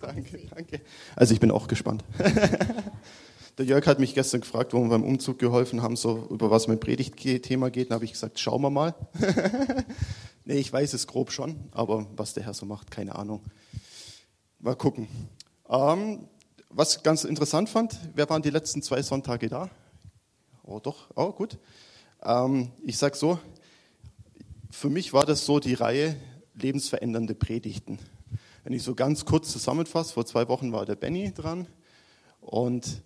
danke, danke. Also ich bin auch gespannt. Der Jörg hat mich gestern gefragt, wo wir beim Umzug geholfen haben, so über was mein Predigtthema geht. Da habe ich gesagt, schauen wir mal. nee, ich weiß es grob schon, aber was der Herr so macht, keine Ahnung. Mal gucken. Ähm, was ich ganz interessant fand, wer waren die letzten zwei Sonntage da? Oh, doch, oh, gut. Ähm, ich sag so, für mich war das so die Reihe lebensverändernde Predigten. Wenn ich so ganz kurz zusammenfasse, vor zwei Wochen war der Benny dran und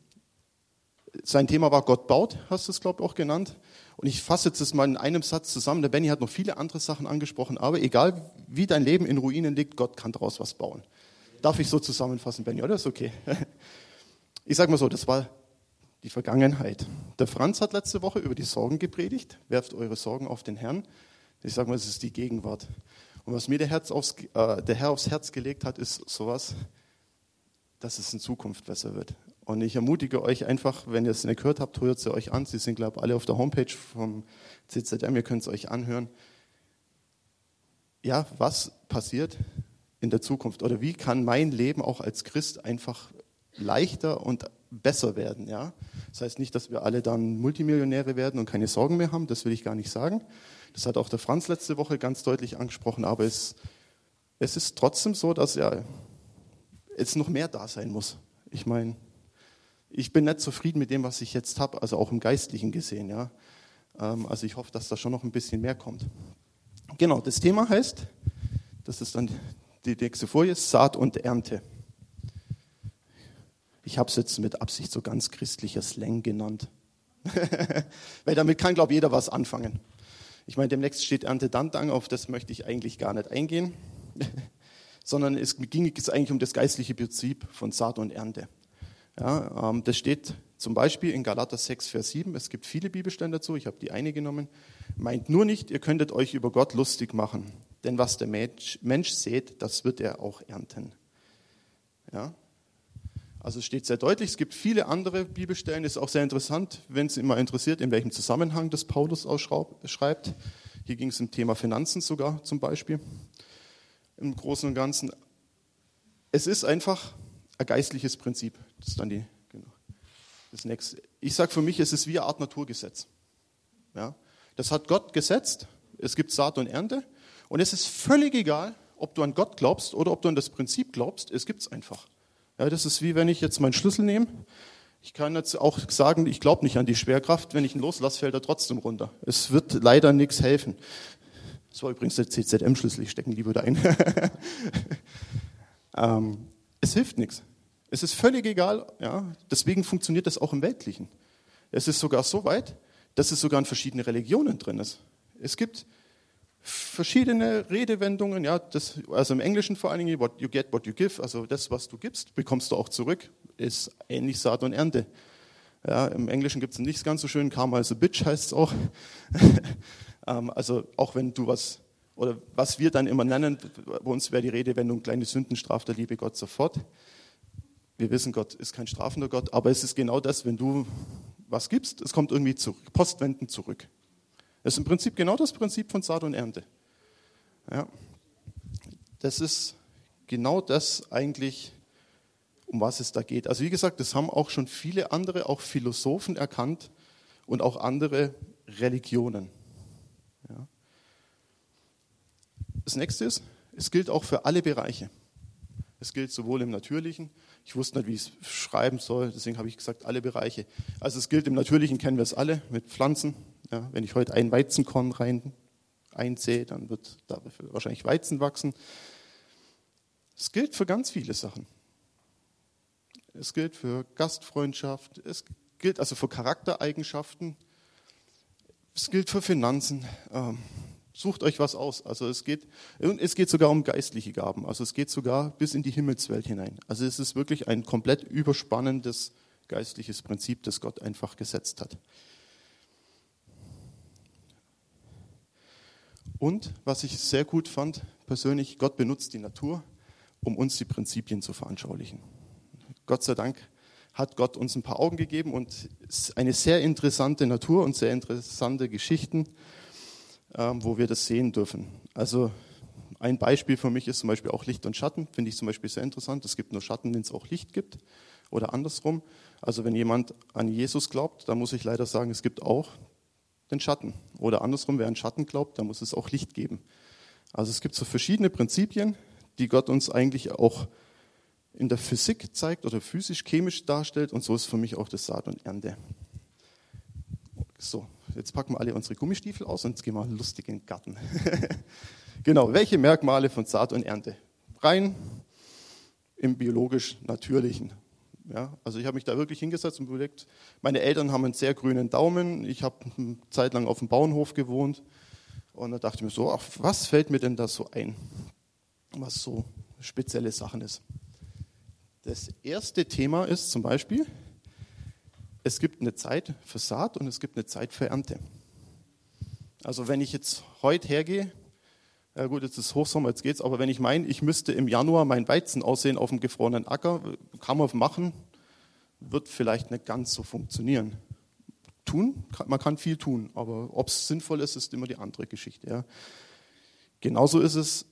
sein Thema war Gott baut, hast du es, glaube ich, auch genannt. Und ich fasse jetzt das mal in einem Satz zusammen. Der Benny hat noch viele andere Sachen angesprochen, aber egal wie dein Leben in Ruinen liegt, Gott kann daraus was bauen. Darf ich so zusammenfassen, Benny, oder? Ist okay. Ich sage mal so, das war die Vergangenheit. Der Franz hat letzte Woche über die Sorgen gepredigt. Werft eure Sorgen auf den Herrn. Ich sage mal, es ist die Gegenwart. Und was mir der, Herz aufs, äh, der Herr aufs Herz gelegt hat, ist sowas, dass es in Zukunft besser wird. Und ich ermutige euch einfach, wenn ihr es nicht gehört habt, hört sie euch an. Sie sind, glaube ich, alle auf der Homepage vom CZM, ihr könnt es euch anhören. Ja, was passiert in der Zukunft? Oder wie kann mein Leben auch als Christ einfach leichter und besser werden? Ja? Das heißt nicht, dass wir alle dann Multimillionäre werden und keine Sorgen mehr haben, das will ich gar nicht sagen. Das hat auch der Franz letzte Woche ganz deutlich angesprochen, aber es, es ist trotzdem so, dass ja es noch mehr da sein muss. Ich meine, ich bin nicht zufrieden mit dem, was ich jetzt habe, also auch im Geistlichen gesehen. Ja. Ähm, also ich hoffe, dass da schon noch ein bisschen mehr kommt. Genau, das Thema heißt, das ist dann die nächste Folie, Saat und Ernte. Ich habe es jetzt mit Absicht so ganz christlicher Slang genannt. Weil damit kann, glaube ich, jeder was anfangen. Ich meine, demnächst steht Ernte Dantang, auf das möchte ich eigentlich gar nicht eingehen, sondern es ging jetzt eigentlich um das geistliche Prinzip von Saat und Ernte. Ja, ähm, das steht zum Beispiel in Galater 6, Vers 7. Es gibt viele Bibelstellen dazu, ich habe die eine genommen. Meint nur nicht, ihr könntet euch über Gott lustig machen, denn was der Mensch, Mensch sät, das wird er auch ernten. Ja? Also es steht sehr deutlich, es gibt viele andere Bibelstellen, ist auch sehr interessant, wenn es immer interessiert, in welchem Zusammenhang das Paulus ausschreibt. Hier ging es um Thema Finanzen sogar zum Beispiel, im Großen und Ganzen. Es ist einfach ein geistliches Prinzip. Das ist dann die, genau, das nächste. Ich sage für mich, es ist wie eine Art Naturgesetz. Ja? Das hat Gott gesetzt, es gibt Saat und Ernte und es ist völlig egal, ob du an Gott glaubst oder ob du an das Prinzip glaubst, es gibt es einfach. Ja, das ist wie wenn ich jetzt meinen Schlüssel nehme. Ich kann jetzt auch sagen, ich glaube nicht an die Schwerkraft. Wenn ich ihn loslasse, fällt er trotzdem runter. Es wird leider nichts helfen. Das war übrigens der CZM-Schlüssel, ich stecke ihn lieber da ein. ähm, es hilft nichts. Es ist völlig egal. Ja? Deswegen funktioniert das auch im Weltlichen. Es ist sogar so weit, dass es sogar in verschiedene Religionen drin ist. Es gibt verschiedene Redewendungen, ja, das, also im Englischen vor allen Dingen, what you get, what you give, also das, was du gibst, bekommst du auch zurück, ist ähnlich Saat und Ernte. Ja, Im Englischen gibt es nicht ganz so schön, Karma is a bitch heißt es auch. Ähm, also auch wenn du was, oder was wir dann immer nennen, bei uns wäre die Redewendung, kleine Sünden straft der liebe Gott sofort. Wir wissen, Gott ist kein strafender Gott, aber es ist genau das, wenn du was gibst, es kommt irgendwie zurück, postwendend zurück. Das ist im Prinzip genau das Prinzip von Saat und Ernte. Ja. Das ist genau das eigentlich, um was es da geht. Also wie gesagt, das haben auch schon viele andere, auch Philosophen erkannt und auch andere Religionen. Ja. Das nächste ist, es gilt auch für alle Bereiche. Es gilt sowohl im Natürlichen, ich wusste nicht, wie ich es schreiben soll, deswegen habe ich gesagt, alle Bereiche. Also es gilt im Natürlichen, kennen wir es alle, mit Pflanzen, ja, wenn ich heute ein Weizenkorn rein einsehe, dann wird da wahrscheinlich Weizen wachsen. Es gilt für ganz viele Sachen. Es gilt für Gastfreundschaft, es gilt also für Charaktereigenschaften, es gilt für Finanzen. Ähm, sucht euch was aus. Also es geht, es geht sogar um geistliche Gaben. Also es geht sogar bis in die Himmelswelt hinein. Also es ist wirklich ein komplett überspannendes geistliches Prinzip, das Gott einfach gesetzt hat. Und was ich sehr gut fand, persönlich, Gott benutzt die Natur, um uns die Prinzipien zu veranschaulichen. Gott sei Dank hat Gott uns ein paar Augen gegeben und eine sehr interessante Natur und sehr interessante Geschichten, ähm, wo wir das sehen dürfen. Also ein Beispiel für mich ist zum Beispiel auch Licht und Schatten, finde ich zum Beispiel sehr interessant. Es gibt nur Schatten, wenn es auch Licht gibt oder andersrum. Also wenn jemand an Jesus glaubt, dann muss ich leider sagen, es gibt auch den Schatten. Oder andersrum, wer an Schatten glaubt, da muss es auch Licht geben. Also es gibt so verschiedene Prinzipien, die Gott uns eigentlich auch in der Physik zeigt oder physisch, chemisch darstellt. Und so ist für mich auch das Saat und Ernte. So, jetzt packen wir alle unsere Gummistiefel aus und jetzt gehen wir lustig in den Garten. genau, welche Merkmale von Saat und Ernte? Rein im biologisch-natürlichen. Ja, also ich habe mich da wirklich hingesetzt und überlegt, meine Eltern haben einen sehr grünen Daumen, ich habe eine Zeit lang auf dem Bauernhof gewohnt und da dachte ich mir so, ach, was fällt mir denn da so ein, was so spezielle Sachen ist. Das erste Thema ist zum Beispiel, es gibt eine Zeit für Saat und es gibt eine Zeit für Ernte. Also wenn ich jetzt heute hergehe, ja gut, jetzt ist Hochsommer, jetzt geht's, aber wenn ich meine, ich müsste im Januar mein Weizen aussehen auf dem gefrorenen Acker, kann man machen, wird vielleicht nicht ganz so funktionieren. Tun, man kann viel tun, aber ob es sinnvoll ist, ist immer die andere Geschichte. Ja. Genauso ist es,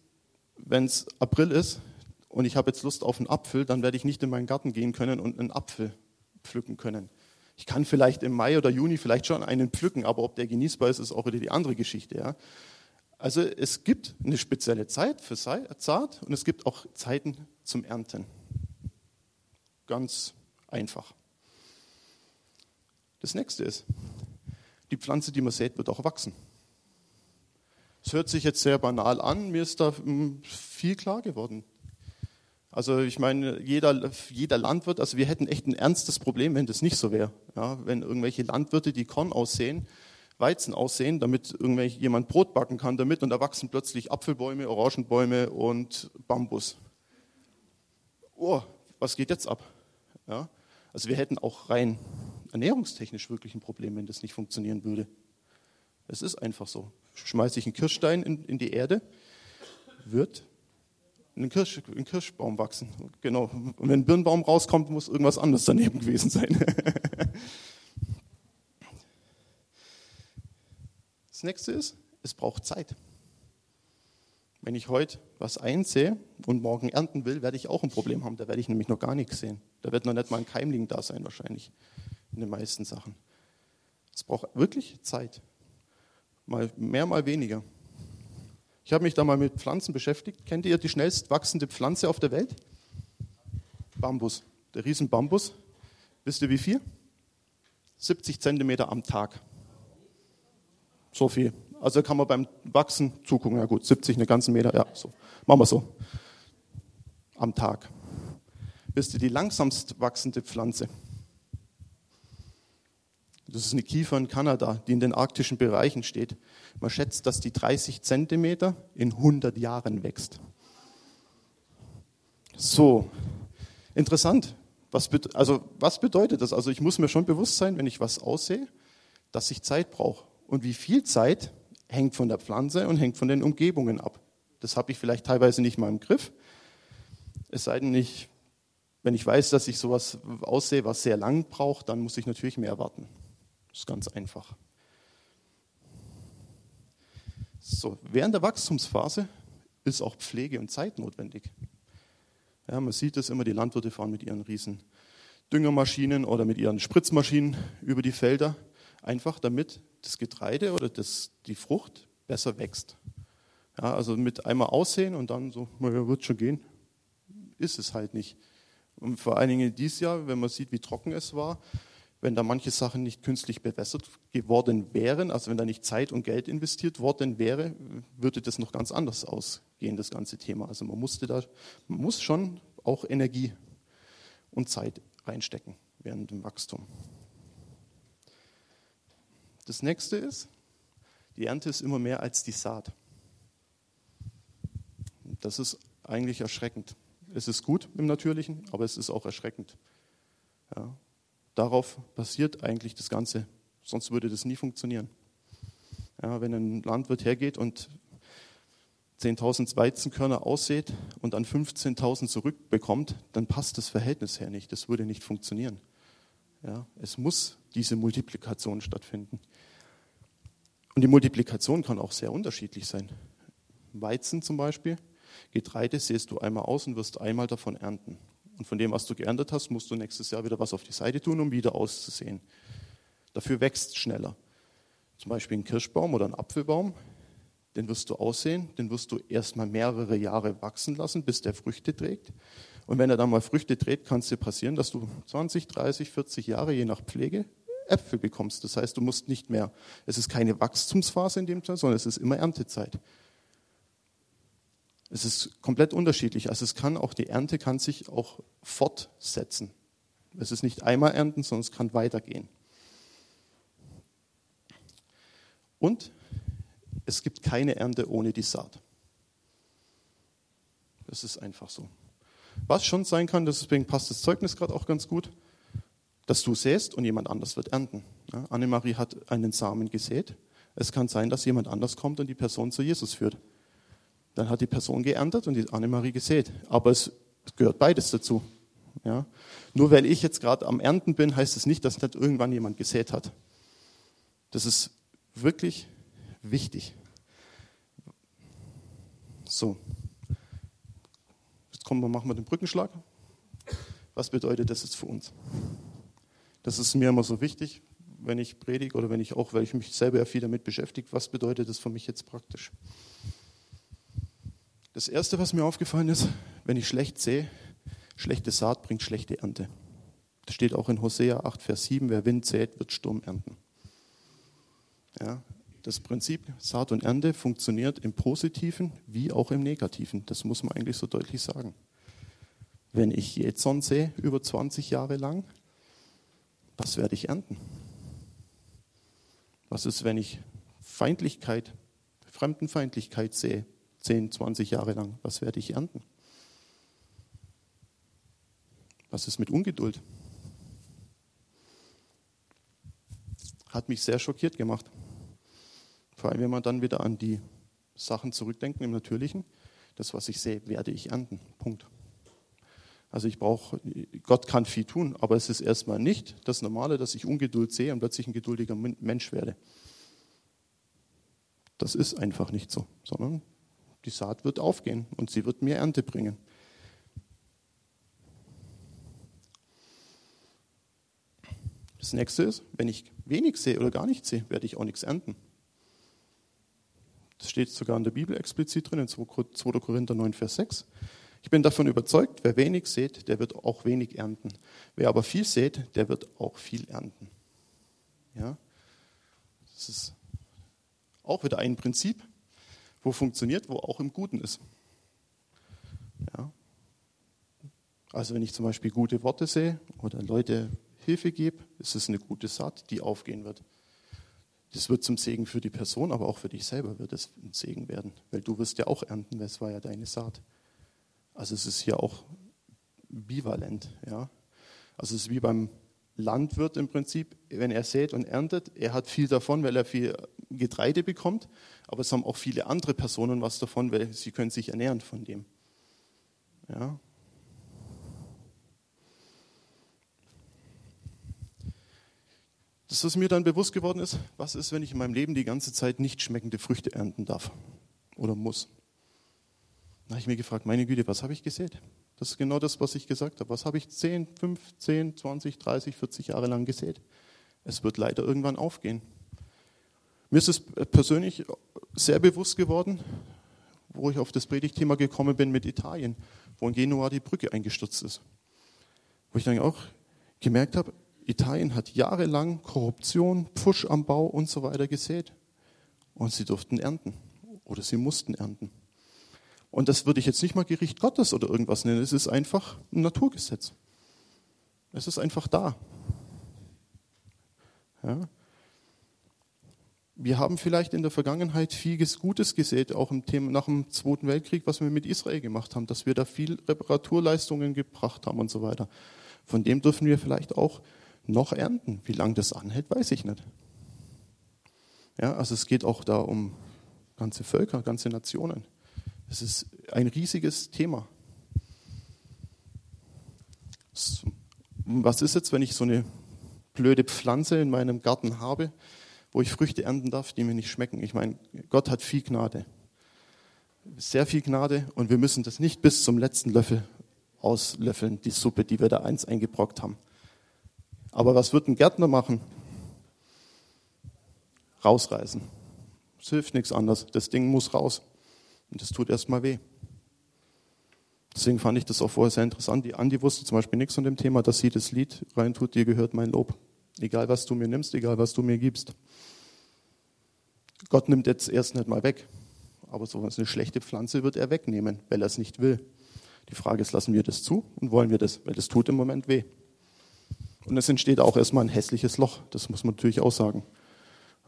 wenn es April ist und ich habe jetzt Lust auf einen Apfel, dann werde ich nicht in meinen Garten gehen können und einen Apfel pflücken können. Ich kann vielleicht im Mai oder Juni vielleicht schon einen pflücken, aber ob der genießbar ist, ist auch wieder die andere Geschichte. Ja. Also es gibt eine spezielle Zeit für Saat und es gibt auch Zeiten zum Ernten. Ganz einfach. Das nächste ist, die Pflanze, die man sät, wird auch wachsen. Es hört sich jetzt sehr banal an, mir ist da hm, viel klar geworden. Also ich meine, jeder, jeder Landwirt, also wir hätten echt ein ernstes Problem, wenn das nicht so wäre. Ja, wenn irgendwelche Landwirte, die Korn aussehen, Weizen aussehen, damit irgendwelch jemand Brot backen kann damit und da wachsen plötzlich Apfelbäume, Orangenbäume und Bambus. Oh, was geht jetzt ab? Ja, also wir hätten auch rein ernährungstechnisch wirklich ein Problem, wenn das nicht funktionieren würde. Es ist einfach so. Schmeiße ich einen Kirschstein in, in die Erde, wird ein, Kirsch, ein Kirschbaum wachsen. Genau. Und wenn ein Birnbaum rauskommt, muss irgendwas anderes daneben gewesen sein. Das nächste ist, es braucht Zeit. Wenn ich heute was einsehe und morgen ernten will, werde ich auch ein Problem haben. Da werde ich nämlich noch gar nichts sehen. Da wird noch nicht mal ein Keimling da sein, wahrscheinlich, in den meisten Sachen. Es braucht wirklich Zeit. Mal mehr, mal weniger. Ich habe mich da mal mit Pflanzen beschäftigt. Kennt ihr die schnellst wachsende Pflanze auf der Welt? Bambus. Der riesen Bambus. Wisst ihr wie viel? 70 Zentimeter am Tag. So viel. Also kann man beim Wachsen zugucken. Ja gut, 70, eine ganze Meter, ja, so. Machen wir so. Am Tag. Wisst ihr, die langsamst wachsende Pflanze. Das ist eine Kiefer in Kanada, die in den arktischen Bereichen steht. Man schätzt, dass die 30 Zentimeter in 100 Jahren wächst. So, interessant. Was, also, was bedeutet das? Also ich muss mir schon bewusst sein, wenn ich was aussehe, dass ich Zeit brauche. Und wie viel Zeit hängt von der Pflanze und hängt von den Umgebungen ab. Das habe ich vielleicht teilweise nicht mal im Griff. Es sei denn, ich, wenn ich weiß, dass ich sowas aussehe, was sehr lang braucht, dann muss ich natürlich mehr warten. Das ist ganz einfach. So, während der Wachstumsphase ist auch Pflege und Zeit notwendig. Ja, man sieht es immer, die Landwirte fahren mit ihren riesen Düngermaschinen oder mit ihren Spritzmaschinen über die Felder, einfach damit das Getreide oder das, die Frucht besser wächst. Ja, also mit einmal aussehen und dann so, naja, wird schon gehen, ist es halt nicht. Und vor allen Dingen dieses Jahr, wenn man sieht, wie trocken es war, wenn da manche Sachen nicht künstlich bewässert geworden wären, also wenn da nicht Zeit und Geld investiert worden wäre, würde das noch ganz anders ausgehen, das ganze Thema. Also man musste da, man muss schon auch Energie und Zeit reinstecken während dem Wachstum. Das nächste ist, die Ernte ist immer mehr als die Saat. Das ist eigentlich erschreckend. Es ist gut im Natürlichen, aber es ist auch erschreckend. Ja. Darauf basiert eigentlich das Ganze, sonst würde das nie funktionieren. Ja, wenn ein Landwirt hergeht und 10.000 Weizenkörner aussät und dann 15.000 zurückbekommt, dann passt das Verhältnis her nicht. Das würde nicht funktionieren. Ja, es muss diese Multiplikation stattfinden. Und die Multiplikation kann auch sehr unterschiedlich sein. Weizen zum Beispiel. Getreide säst du einmal aus und wirst einmal davon ernten. Und von dem, was du geerntet hast, musst du nächstes Jahr wieder was auf die Seite tun, um wieder auszusehen. Dafür wächst schneller. Zum Beispiel ein Kirschbaum oder ein Apfelbaum, den wirst du aussehen, den wirst du erstmal mehrere Jahre wachsen lassen, bis der Früchte trägt. Und wenn er dann mal Früchte trägt, kann es dir passieren, dass du 20, 30, 40 Jahre je nach Pflege Äpfel bekommst. Das heißt, du musst nicht mehr, es ist keine Wachstumsphase in dem Fall, sondern es ist immer Erntezeit. Es ist komplett unterschiedlich. Also es kann auch, die Ernte kann sich auch fortsetzen. Es ist nicht einmal ernten, sondern es kann weitergehen. Und es gibt keine Ernte ohne die Saat. Das ist einfach so. Was schon sein kann, deswegen passt das Zeugnis gerade auch ganz gut, dass du säst und jemand anders wird ernten. Ja, Annemarie hat einen Samen gesät. Es kann sein, dass jemand anders kommt und die Person zu Jesus führt. Dann hat die Person geerntet und die Annemarie gesät. Aber es gehört beides dazu. Ja? Nur weil ich jetzt gerade am Ernten bin, heißt es das nicht, dass nicht irgendwann jemand gesät hat. Das ist wirklich wichtig. So. Jetzt kommen wir, machen wir den Brückenschlag. Was bedeutet das jetzt für uns? Das ist mir immer so wichtig, wenn ich predige oder wenn ich auch, weil ich mich selber ja viel damit beschäftige, was bedeutet das für mich jetzt praktisch? Das Erste, was mir aufgefallen ist, wenn ich schlecht sehe, schlechte Saat bringt schlechte Ernte. Das steht auch in Hosea 8, Vers 7, wer Wind sät, wird Sturm ernten. Ja, das Prinzip Saat und Ernte funktioniert im Positiven wie auch im Negativen. Das muss man eigentlich so deutlich sagen. Wenn ich Jetson sehe, über 20 Jahre lang, was werde ich ernten? Was ist, wenn ich Feindlichkeit, Fremdenfeindlichkeit sehe, 10, 20 Jahre lang? Was werde ich ernten? Was ist mit Ungeduld? Hat mich sehr schockiert gemacht. Vor allem, wenn man dann wieder an die Sachen zurückdenken im Natürlichen. Das, was ich sehe, werde ich ernten. Punkt. Also ich brauche, Gott kann viel tun, aber es ist erstmal nicht das Normale, dass ich Ungeduld sehe und plötzlich ein geduldiger Mensch werde. Das ist einfach nicht so, sondern die Saat wird aufgehen und sie wird mir Ernte bringen. Das nächste ist, wenn ich wenig sehe oder gar nichts sehe, werde ich auch nichts ernten. Das steht sogar in der Bibel explizit drin, in 2. Korinther 9, Vers 6. Ich bin davon überzeugt, wer wenig sät, der wird auch wenig ernten. Wer aber viel sät, der wird auch viel ernten. Ja? Das ist auch wieder ein Prinzip, wo funktioniert, wo auch im Guten ist. Ja? Also wenn ich zum Beispiel gute Worte sehe oder Leute Hilfe gebe, ist es eine gute Saat, die aufgehen wird. Das wird zum Segen für die Person, aber auch für dich selber wird es ein Segen werden, weil du wirst ja auch ernten, das war ja deine Saat. Also es ist hier auch bivalent. Ja? Also es ist wie beim Landwirt im Prinzip, wenn er sät und erntet, er hat viel davon, weil er viel Getreide bekommt, aber es haben auch viele andere Personen was davon, weil sie können sich ernähren von dem. Ja? Das, was mir dann bewusst geworden ist, was ist, wenn ich in meinem Leben die ganze Zeit nicht schmeckende Früchte ernten darf oder muss? Da habe ich mir gefragt, meine Güte, was habe ich gesät? Das ist genau das, was ich gesagt habe. Was habe ich 10, 15, 20, 30, 40 Jahre lang gesät? Es wird leider irgendwann aufgehen. Mir ist es persönlich sehr bewusst geworden, wo ich auf das Predigtthema gekommen bin mit Italien, wo in Genua die Brücke eingestürzt ist. Wo ich dann auch gemerkt habe, Italien hat jahrelang Korruption, Pfusch am Bau und so weiter gesät. Und sie durften ernten oder sie mussten ernten. Und das würde ich jetzt nicht mal Gericht Gottes oder irgendwas nennen. Es ist einfach ein Naturgesetz. Es ist einfach da. Ja. Wir haben vielleicht in der Vergangenheit vieles Gutes gesät, auch im Thema nach dem Zweiten Weltkrieg, was wir mit Israel gemacht haben, dass wir da viel Reparaturleistungen gebracht haben und so weiter. Von dem dürfen wir vielleicht auch noch ernten. Wie lange das anhält, weiß ich nicht. Ja, also es geht auch da um ganze Völker, ganze Nationen. Es ist ein riesiges Thema. Was ist jetzt, wenn ich so eine blöde Pflanze in meinem Garten habe, wo ich Früchte ernten darf, die mir nicht schmecken? Ich meine, Gott hat viel Gnade. sehr viel Gnade und wir müssen das nicht bis zum letzten Löffel auslöffeln, die Suppe, die wir da eins eingebrockt haben. Aber was wird ein Gärtner machen? Rausreißen. Es hilft nichts anderes. Das Ding muss raus. Und das tut erstmal weh. Deswegen fand ich das auch vorher sehr interessant. Die Andi wusste zum Beispiel nichts von dem Thema, dass sie das Lied reintut, dir gehört mein Lob. Egal was du mir nimmst, egal was du mir gibst. Gott nimmt jetzt erst nicht mal weg. Aber so eine schlechte Pflanze wird er wegnehmen, weil er es nicht will. Die Frage ist, lassen wir das zu und wollen wir das? Weil das tut im Moment weh. Und es entsteht auch erstmal ein hässliches Loch. Das muss man natürlich auch sagen.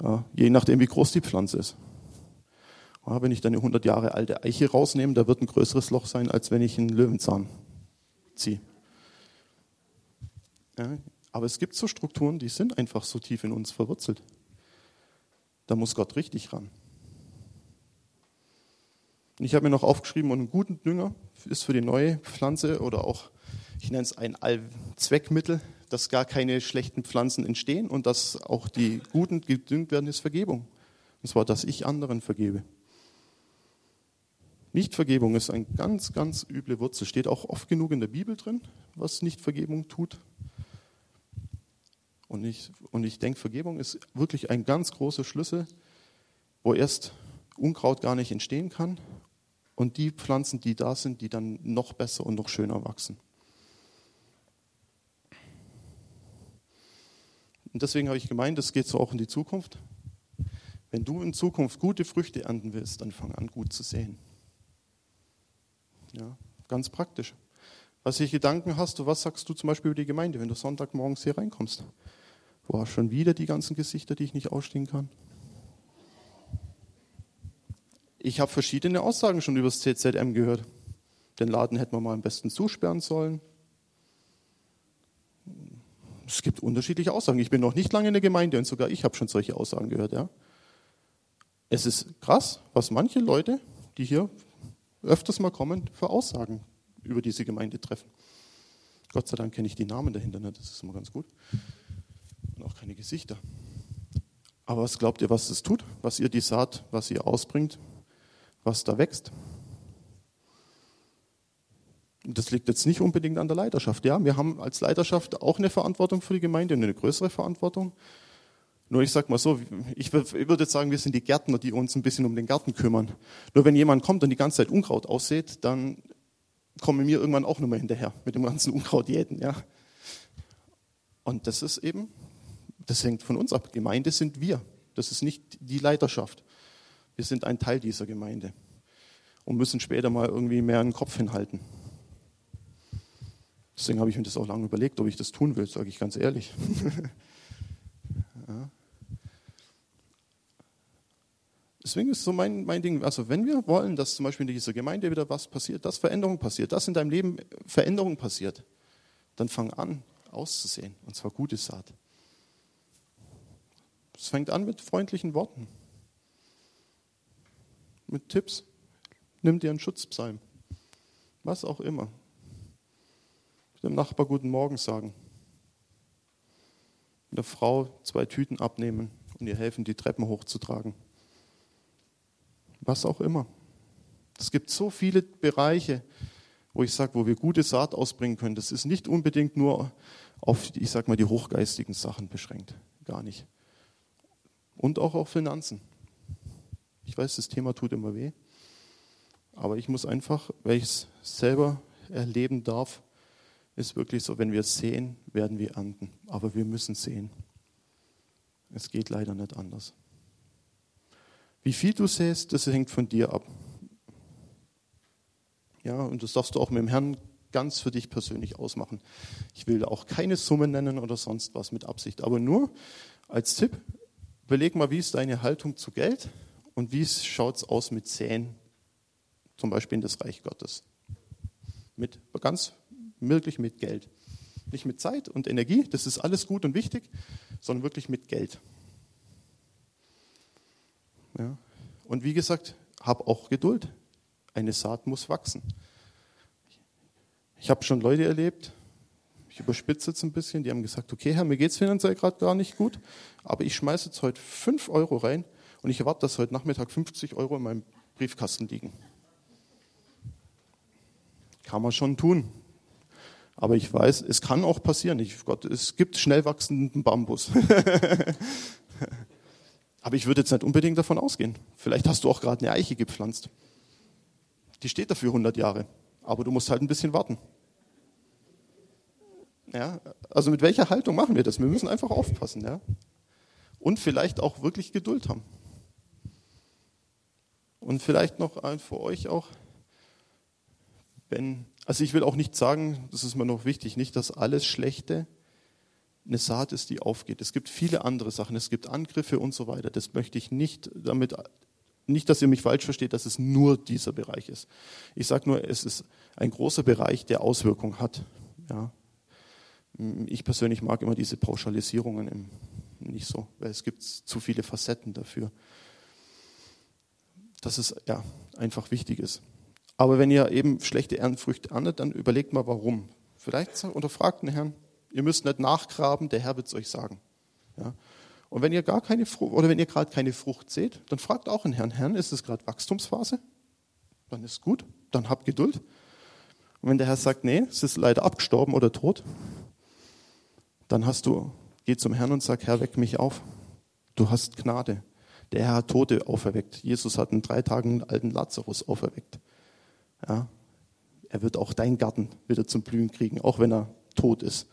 Ja, je nachdem, wie groß die Pflanze ist. Ja, wenn ich dann eine 100 Jahre alte Eiche rausnehme, da wird ein größeres Loch sein, als wenn ich einen Löwenzahn ziehe. Ja, aber es gibt so Strukturen, die sind einfach so tief in uns verwurzelt. Da muss Gott richtig ran. Und ich habe mir noch aufgeschrieben, und einen guten Dünger ist für die neue Pflanze oder auch, ich nenne es ein Allzweckmittel, dass gar keine schlechten Pflanzen entstehen und dass auch die guten gedüngt werden, ist Vergebung. Und zwar, dass ich anderen vergebe. Nichtvergebung ist eine ganz, ganz üble Wurzel. Steht auch oft genug in der Bibel drin, was Nichtvergebung tut. Und ich, und ich denke, Vergebung ist wirklich ein ganz großer Schlüssel, wo erst Unkraut gar nicht entstehen kann und die Pflanzen, die da sind, die dann noch besser und noch schöner wachsen. Und deswegen habe ich gemeint, das geht so auch in die Zukunft. Wenn du in Zukunft gute Früchte ernten willst, dann fang an, gut zu sehen. Ja, ganz praktisch. Was ich Gedanken hast, du, was sagst du zum Beispiel über die Gemeinde, wenn du Sonntagmorgens hier reinkommst? Boah, schon wieder die ganzen Gesichter, die ich nicht ausstehen kann. Ich habe verschiedene Aussagen schon über das CZM gehört. Den Laden hätten wir mal am besten zusperren sollen es gibt unterschiedliche Aussagen. Ich bin noch nicht lange in der Gemeinde und sogar ich habe schon solche Aussagen gehört. Ja. Es ist krass, was manche Leute, die hier öfters mal kommen, für Aussagen über diese Gemeinde treffen. Gott sei Dank kenne ich die Namen dahinter nicht, das ist immer ganz gut. Und auch keine Gesichter. Aber was glaubt ihr, was das tut? Was ihr die Saat, was ihr ausbringt, was da wächst? Das liegt jetzt nicht unbedingt an der Leiterschaft. Ja, wir haben als Leiterschaft auch eine Verantwortung für die Gemeinde und eine größere Verantwortung. Nur ich sage mal so, ich würde jetzt sagen, wir sind die Gärtner, die uns ein bisschen um den Garten kümmern. Nur wenn jemand kommt und die ganze Zeit Unkraut aussät, dann kommen wir irgendwann auch nochmal hinterher mit dem ganzen Unkraut jäten. Ja. Und das ist eben, das hängt von uns ab. Gemeinde sind wir. Das ist nicht die Leiterschaft. Wir sind ein Teil dieser Gemeinde und müssen später mal irgendwie mehr einen Kopf hinhalten. Deswegen habe ich mir das auch lange überlegt, ob ich das tun will, sage ich ganz ehrlich. ja. Deswegen ist so mein, mein Ding, also wenn wir wollen, dass zum Beispiel in dieser Gemeinde wieder was passiert, dass Veränderung passiert, dass in deinem Leben Veränderung passiert, dann fang an auszusehen, und zwar gute Saat. Es fängt an mit freundlichen Worten, mit Tipps. Nimm dir einen Schutzpsalm, was auch immer dem Nachbar guten Morgen sagen. Der Frau zwei Tüten abnehmen und ihr helfen, die Treppen hochzutragen. Was auch immer. Es gibt so viele Bereiche, wo ich sage, wo wir gute Saat ausbringen können. Das ist nicht unbedingt nur auf, ich sag mal, die hochgeistigen Sachen beschränkt. Gar nicht. Und auch auf Finanzen. Ich weiß, das Thema tut immer weh. Aber ich muss einfach, weil ich es selber erleben darf, ist wirklich so, wenn wir sehen, werden wir ernten. Aber wir müssen sehen. Es geht leider nicht anders. Wie viel du säst, das hängt von dir ab. Ja, und das darfst du auch mit dem Herrn ganz für dich persönlich ausmachen. Ich will auch keine Summe nennen oder sonst was mit Absicht, aber nur als Tipp, überleg mal, wie ist deine Haltung zu Geld und wie schaut es aus mit Säen, zum Beispiel in das Reich Gottes. Mit ganz wirklich mit Geld. Nicht mit Zeit und Energie, das ist alles gut und wichtig, sondern wirklich mit Geld. Ja. Und wie gesagt, hab auch Geduld. Eine Saat muss wachsen. Ich habe schon Leute erlebt, ich überspitze jetzt ein bisschen, die haben gesagt, okay Herr, mir geht es finanziell gerade gar nicht gut, aber ich schmeiße jetzt heute 5 Euro rein und ich erwarte, dass heute Nachmittag 50 Euro in meinem Briefkasten liegen. Kann man schon tun. Aber ich weiß, es kann auch passieren. Ich, Gott, es gibt schnell wachsenden Bambus. Aber ich würde jetzt nicht unbedingt davon ausgehen. Vielleicht hast du auch gerade eine Eiche gepflanzt. Die steht dafür 100 Jahre. Aber du musst halt ein bisschen warten. Ja, also mit welcher Haltung machen wir das? Wir müssen einfach aufpassen. Ja? Und vielleicht auch wirklich Geduld haben. Und vielleicht noch ein für euch auch, wenn, also ich will auch nicht sagen, das ist mir noch wichtig, nicht, dass alles Schlechte eine Saat ist, die aufgeht. Es gibt viele andere Sachen, es gibt Angriffe und so weiter. Das möchte ich nicht damit, nicht, dass ihr mich falsch versteht, dass es nur dieser Bereich ist. Ich sage nur, es ist ein großer Bereich, der Auswirkungen hat. Ja. Ich persönlich mag immer diese Pauschalisierungen nicht so, weil es gibt zu viele Facetten dafür. Dass es ja einfach wichtig ist. Aber wenn ihr eben schlechte Ernfrüchte erntet, dann überlegt mal warum. Vielleicht unterfragt den Herrn. Ihr müsst nicht nachgraben, der Herr wird es euch sagen. Ja. Und wenn ihr gar keine Frucht, oder wenn ihr gerade keine Frucht seht, dann fragt auch den Herrn, Herrn, ist es gerade Wachstumsphase? Dann ist gut, dann habt Geduld. Und wenn der Herr sagt, nee, es ist leider abgestorben oder tot, dann hast du, geh zum Herrn und sag, Herr, weck mich auf. Du hast Gnade. Der Herr hat Tote auferweckt. Jesus hat in drei Tagen einen alten Lazarus auferweckt. Ja, er wird auch deinen Garten wieder zum Blühen kriegen, auch wenn er tot ist.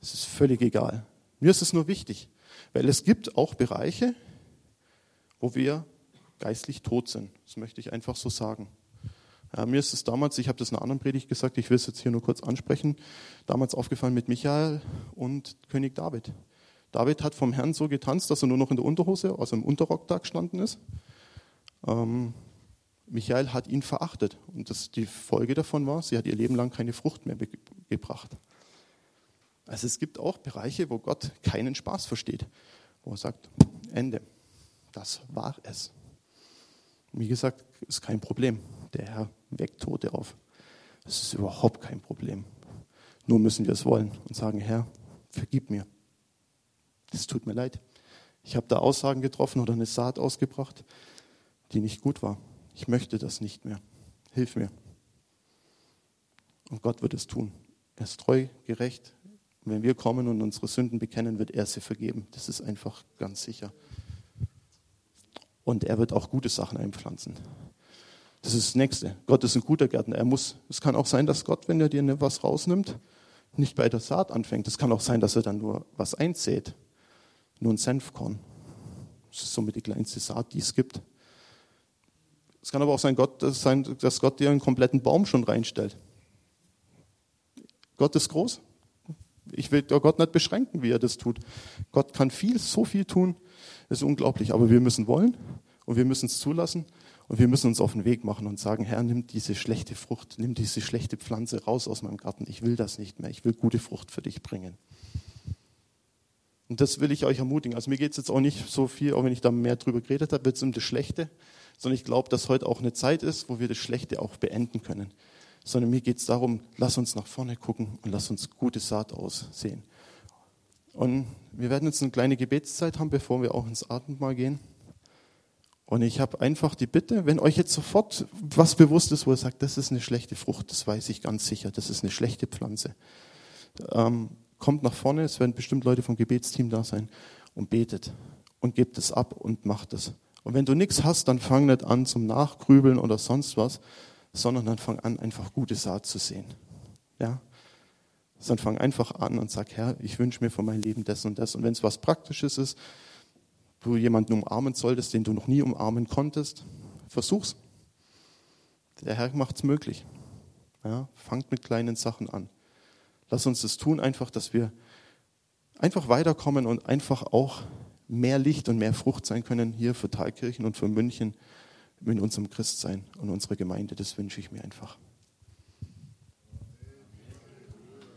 Es ist völlig egal. Mir ist es nur wichtig, weil es gibt auch Bereiche, wo wir geistlich tot sind. Das möchte ich einfach so sagen. Ja, mir ist es damals, ich habe das in einer anderen Predigt gesagt, ich will es jetzt hier nur kurz ansprechen, damals aufgefallen mit Michael und König David. David hat vom Herrn so getanzt, dass er nur noch in der Unterhose, also im Unterrock da gestanden ist. Ähm, Michael hat ihn verachtet. Und das, die Folge davon war, sie hat ihr Leben lang keine Frucht mehr gebracht. Also es gibt auch Bereiche, wo Gott keinen Spaß versteht, wo er sagt, Ende, das war es. Wie gesagt, ist kein Problem. Der Herr weckt Tote auf. Das ist überhaupt kein Problem. Nur müssen wir es wollen und sagen, Herr, vergib mir. Es tut mir leid. Ich habe da Aussagen getroffen oder eine Saat ausgebracht, die nicht gut war. Ich möchte das nicht mehr. Hilf mir. Und Gott wird es tun. Er ist treu, gerecht. Und wenn wir kommen und unsere Sünden bekennen, wird er sie vergeben. Das ist einfach ganz sicher. Und er wird auch gute Sachen einpflanzen. Das ist das Nächste. Gott ist ein guter Gärtner. Er muss, es kann auch sein, dass Gott, wenn er dir was rausnimmt, nicht bei der Saat anfängt. Es kann auch sein, dass er dann nur was einsät. Nur ein Senfkorn. Das ist somit die kleinste Saat, die es gibt. Es kann aber auch sein, Gott, sein, dass Gott dir einen kompletten Baum schon reinstellt. Gott ist groß. Ich will Gott nicht beschränken, wie er das tut. Gott kann viel, so viel tun. Ist unglaublich. Aber wir müssen wollen und wir müssen es zulassen und wir müssen uns auf den Weg machen und sagen, Herr, nimm diese schlechte Frucht, nimm diese schlechte Pflanze raus aus meinem Garten. Ich will das nicht mehr. Ich will gute Frucht für dich bringen. Und das will ich euch ermutigen. Also mir geht es jetzt auch nicht so viel, auch wenn ich da mehr drüber geredet habe, jetzt um das Schlechte, sondern ich glaube, dass heute auch eine Zeit ist, wo wir das Schlechte auch beenden können. Sondern mir geht es darum, lass uns nach vorne gucken und lass uns gute Saat aussehen. Und wir werden jetzt eine kleine Gebetszeit haben, bevor wir auch ins Abendmahl gehen. Und ich habe einfach die Bitte, wenn euch jetzt sofort was bewusst ist, wo ihr sagt, das ist eine schlechte Frucht, das weiß ich ganz sicher, das ist eine schlechte Pflanze, ähm, kommt nach vorne, es werden bestimmt Leute vom Gebetsteam da sein und betet und gebt es ab und macht es. Und wenn du nichts hast, dann fang nicht an zum Nachgrübeln oder sonst was, sondern dann fang an, einfach gute Saat zu sehen. Ja? Dann fang einfach an und sag, Herr, ich wünsche mir für mein Leben das und das. Und wenn es was Praktisches ist, du jemanden umarmen solltest, den du noch nie umarmen konntest, versuch's. Der Herr macht es möglich. Ja? Fangt mit kleinen Sachen an. Lass uns das tun, einfach, dass wir einfach weiterkommen und einfach auch mehr Licht und mehr Frucht sein können hier für Thalkirchen und für München in unserem Christsein und unserer Gemeinde. Das wünsche ich mir einfach.